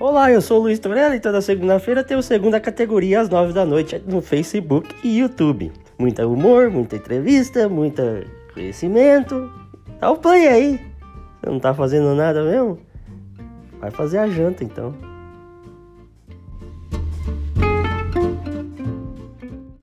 Olá, eu sou o Luiz Torelli e toda segunda-feira tem o segunda categoria às nove da noite no Facebook e YouTube. Muita humor, muita entrevista, muito conhecimento. Dá o play aí. Você não tá fazendo nada mesmo? Vai fazer a janta então.